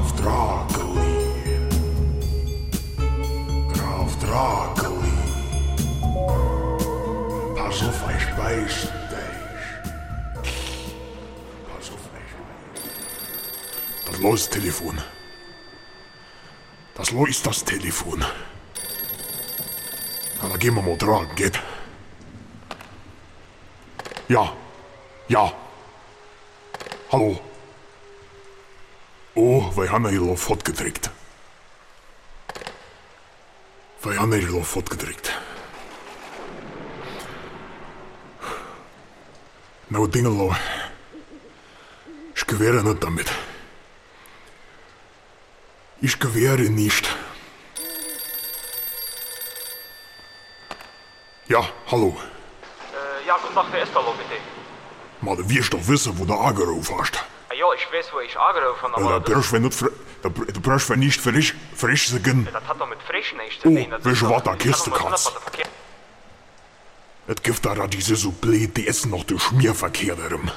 Graf Drakeli. Graf Drakeli. Pass auf, ich weiß dich. Das los Telefon. Das lo ist das Telefon. Na, da gehen wir mal dran, geht. Ja. Ja. Hallo. Oh, wij haben hier al fort gedrukt. Wij haben hier al fort gedrukt. Nou, Dingelo. Ich gewähre nicht damit. Ich gewähre nicht. Ja, hallo. Äh, ja, guten Tag, da lo bitte? Maar du wirst doch wissen, wo du angerufen hast. Ja, ich weiß, wo ich angerufen habe, Ja, da aber das, brauchst du nicht, da, du nicht frisch, frisch sagen. das hat doch mit Frisch nichts zu Oh, tun. Das weißt du, was da kannst? der Verkehr- Es gibt da diese so blöd, die essen noch den Schmierverkehr darum.